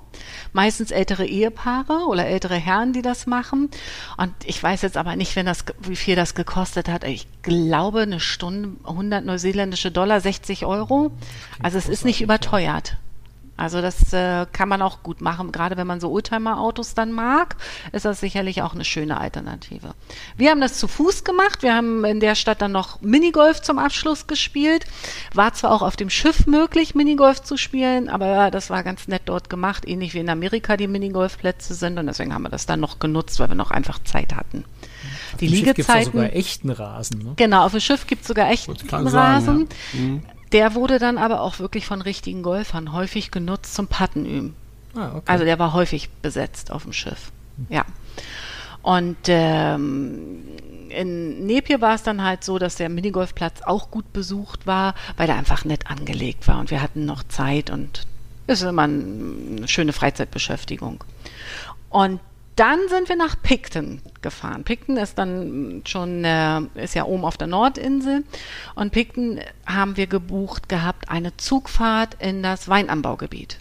Meistens ältere Ehepaare oder ältere Herren, die das machen. Und ich weiß jetzt aber nicht, wenn das, wie viel das gekostet hat. Ich glaube, eine Stunde 100 neuseeländische Dollar, 60 Euro. Also es ist nicht überteuert. Also das äh, kann man auch gut machen. Gerade wenn man so Oldtimer-Autos dann mag, ist das sicherlich auch eine schöne Alternative. Wir haben das zu Fuß gemacht. Wir haben in der Stadt dann noch Minigolf zum Abschluss gespielt. War zwar auch auf dem Schiff möglich, Minigolf zu spielen, aber das war ganz nett dort gemacht, ähnlich wie in Amerika die Minigolfplätze sind. Und deswegen haben wir das dann noch genutzt, weil wir noch einfach Zeit hatten. Die Im Schiff gibt's da Liegezeiten. sogar echten Rasen. Ne? Genau, auf dem Schiff gibt es sogar echt Wollte ich gerade Rasen. sagen, Mhm. Der wurde dann aber auch wirklich von richtigen Golfern häufig genutzt zum Puttenüben. Ah, okay. Also der war häufig besetzt auf dem Schiff. Ja. Und ähm, in Napier war es dann halt so, dass der Minigolfplatz auch gut besucht war, weil er einfach nett angelegt war und wir hatten noch Zeit und es ist immer ein- eine schöne Freizeitbeschäftigung. Und dann sind wir nach Picton gefahren. Picton ist dann schon, äh, ist ja oben auf der Nordinsel. Und Picton haben wir gebucht gehabt, eine Zugfahrt in das Weinanbaugebiet.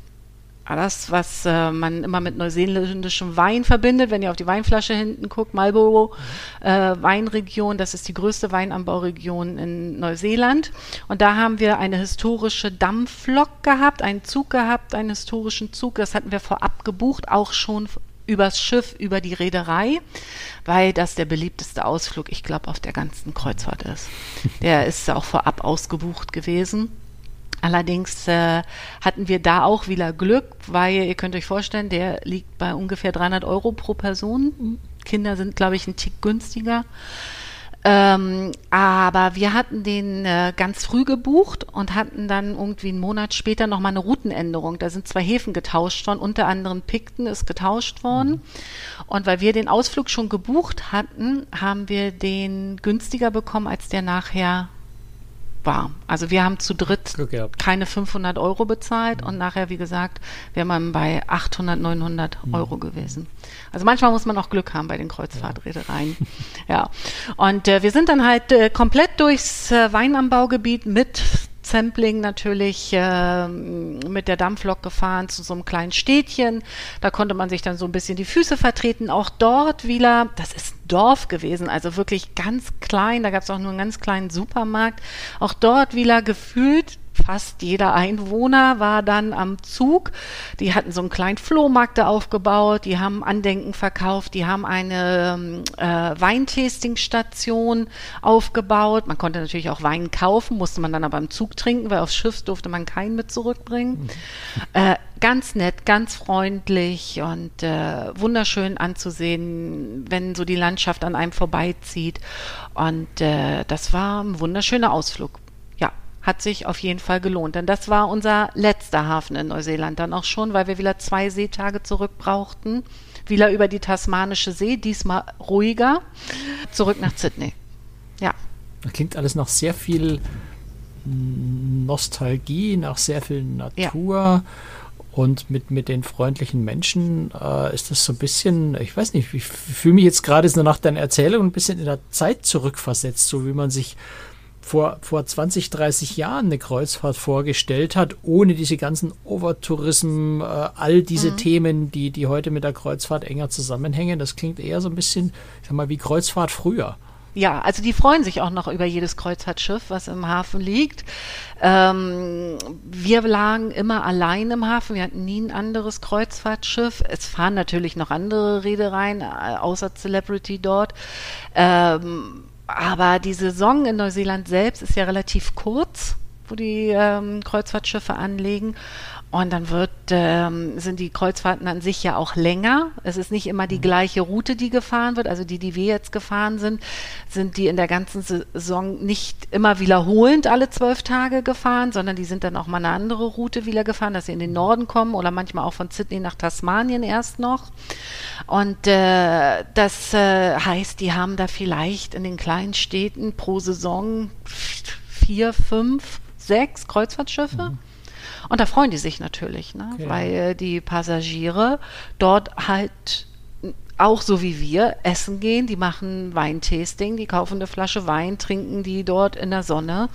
Das, was äh, man immer mit neuseeländischem Wein verbindet, wenn ihr auf die Weinflasche hinten guckt, Marlborough äh, Weinregion, das ist die größte Weinanbauregion in Neuseeland. Und da haben wir eine historische Dampflok gehabt, einen Zug gehabt, einen historischen Zug. Das hatten wir vorab gebucht, auch schon übers Schiff, über die Reederei, weil das der beliebteste Ausflug, ich glaube, auf der ganzen Kreuzfahrt ist. [LAUGHS] Der ist auch vorab ausgebucht gewesen. Allerdings äh, hatten wir da auch wieder Glück, weil ihr könnt euch vorstellen, der liegt bei ungefähr 300 Euro pro Person. Kinder sind, glaube ich, ein Tick günstiger. Ähm, aber wir hatten den äh, ganz früh gebucht und hatten dann irgendwie einen Monat später nochmal eine Routenänderung. Da sind zwei Häfen getauscht worden, unter anderem Picton ist getauscht worden. Und weil wir den Ausflug schon gebucht hatten, haben wir den günstiger bekommen, als der nachher war. Also wir haben zu dritt keine 500 Euro bezahlt und nachher, wie gesagt, wäre man bei 800, 900 mhm. Euro gewesen. Also manchmal muss man auch Glück haben bei den Kreuzfahrtreedereien. ja. Und äh, wir sind dann halt äh, komplett durchs äh, Weinanbaugebiet mit Sampling natürlich äh, mit der Dampflok gefahren zu so einem kleinen Städtchen. Da konnte man sich dann so ein bisschen die Füße vertreten. Auch dort wieder, das ist ein Dorf gewesen, also wirklich ganz klein. Da gab es auch nur einen ganz kleinen Supermarkt. Auch dort wieder gefühlt fast jeder Einwohner war dann am Zug. Die hatten so einen kleinen Flohmarkt da aufgebaut, die haben Andenken verkauft, die haben eine äh, Weintastingstation aufgebaut. Man konnte natürlich auch Wein kaufen, musste man dann aber im Zug trinken, weil aufs Schiff durfte man keinen mit zurückbringen. Mhm. Äh, ganz nett, ganz freundlich und äh, wunderschön anzusehen, wenn so die Landschaft an einem vorbeizieht. Und äh, das war ein wunderschöner Ausflug hat sich auf jeden Fall gelohnt. Denn das war unser letzter Hafen in Neuseeland dann auch schon, weil wir wieder zwei Seetage zurück brauchten. Wieder über die Tasmanische See, diesmal ruhiger, zurück nach Sydney. Ja. Das klingt alles nach sehr viel Nostalgie, nach sehr viel Natur. Ja. Und mit, mit den freundlichen Menschen äh, ist das so ein bisschen, ich weiß nicht, ich fühle mich jetzt gerade so nach deiner Erzählung ein bisschen in der Zeit zurückversetzt, so wie man sich vor, vor 20, 30 Jahren eine Kreuzfahrt vorgestellt hat, ohne diese ganzen Overtourism, äh, all diese mhm. Themen, die, die heute mit der Kreuzfahrt enger zusammenhängen. Das klingt eher so ein bisschen, ich sag mal, wie Kreuzfahrt früher. Ja, also die freuen sich auch noch über jedes Kreuzfahrtschiff, was im Hafen liegt. Ähm, wir lagen immer allein im Hafen, wir hatten nie ein anderes Kreuzfahrtschiff. Es fahren natürlich noch andere Reedereien, äh, außer Celebrity dort. Ähm, aber die Saison in Neuseeland selbst ist ja relativ kurz, wo die ähm, Kreuzfahrtschiffe anlegen. Und dann wird, ähm, sind die Kreuzfahrten an sich ja auch länger. Es ist nicht immer die mhm. gleiche Route, die gefahren wird. Also die, die wir jetzt gefahren sind, sind die in der ganzen Saison nicht immer wiederholend alle zwölf Tage gefahren, sondern die sind dann auch mal eine andere Route wieder gefahren, dass sie in den Norden kommen oder manchmal auch von Sydney nach Tasmanien erst noch. Und äh, das äh, heißt, die haben da vielleicht in den kleinen Städten pro Saison vier, fünf, sechs Kreuzfahrtschiffe. Mhm. Und da freuen die sich natürlich, ne? Okay. weil die Passagiere dort halt auch so wie wir essen gehen, die machen Weintasting, die kaufen eine Flasche Wein, trinken die dort in der Sonne.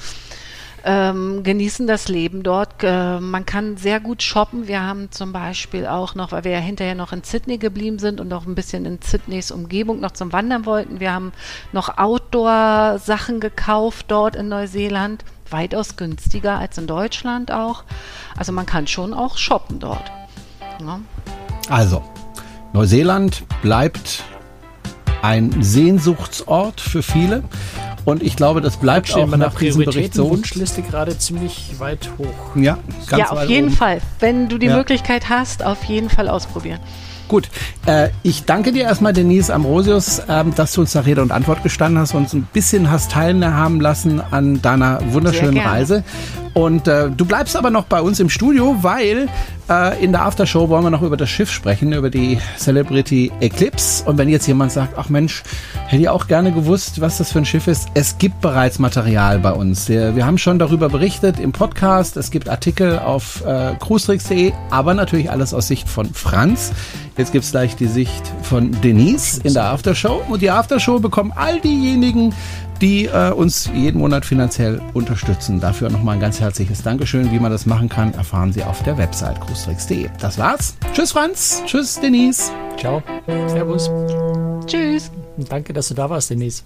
Ähm, genießen das Leben dort. Äh, man kann sehr gut shoppen. Wir haben zum Beispiel auch noch, weil wir ja hinterher noch in Sydney geblieben sind und noch ein bisschen in Sydneys Umgebung noch zum Wandern wollten. Wir haben noch Outdoor-Sachen gekauft dort in Neuseeland weitaus günstiger als in Deutschland auch. Also man kann schon auch shoppen dort. Ja. Also, Neuseeland bleibt ein Sehnsuchtsort für viele. Und ich glaube, das bleibt auch nach diesem Bericht so. Wunschliste gerade ziemlich weit hoch. Ja, ganz ja auf jeden oben. Fall. Wenn du die ja. Möglichkeit hast, auf jeden Fall ausprobieren. Gut, äh, ich danke dir erstmal, Denise Ambrosius, äh, dass du uns da Rede und Antwort gestanden hast und uns ein bisschen hast teilhaben lassen an deiner wunderschönen Reise. Und äh, du bleibst aber noch bei uns im Studio, weil äh, in der Aftershow wollen wir noch über das Schiff sprechen, über die Celebrity Eclipse. Und wenn jetzt jemand sagt, ach Mensch, hätte ich auch gerne gewusst, was das für ein Schiff ist. Es gibt bereits Material bei uns. Wir, haben schon darüber berichtet im Podcast. Es gibt Artikel auf äh, cruestricks.de, aber natürlich alles aus Sicht von Franz. Jetzt gibt's gleich die Sicht von Denise in der Aftershow. Und die Aftershow bekommen all diejenigen, die äh, uns jeden Monat finanziell unterstützen. Dafür nochmal ein ganz herzliches Dankeschön. Wie man das machen kann, erfahren Sie auf der Website cruestricks.de. Das war's. Tschüss Franz. Tschüss Denise. Ciao. Servus. Tschüss. Und danke, dass du da warst, Denise.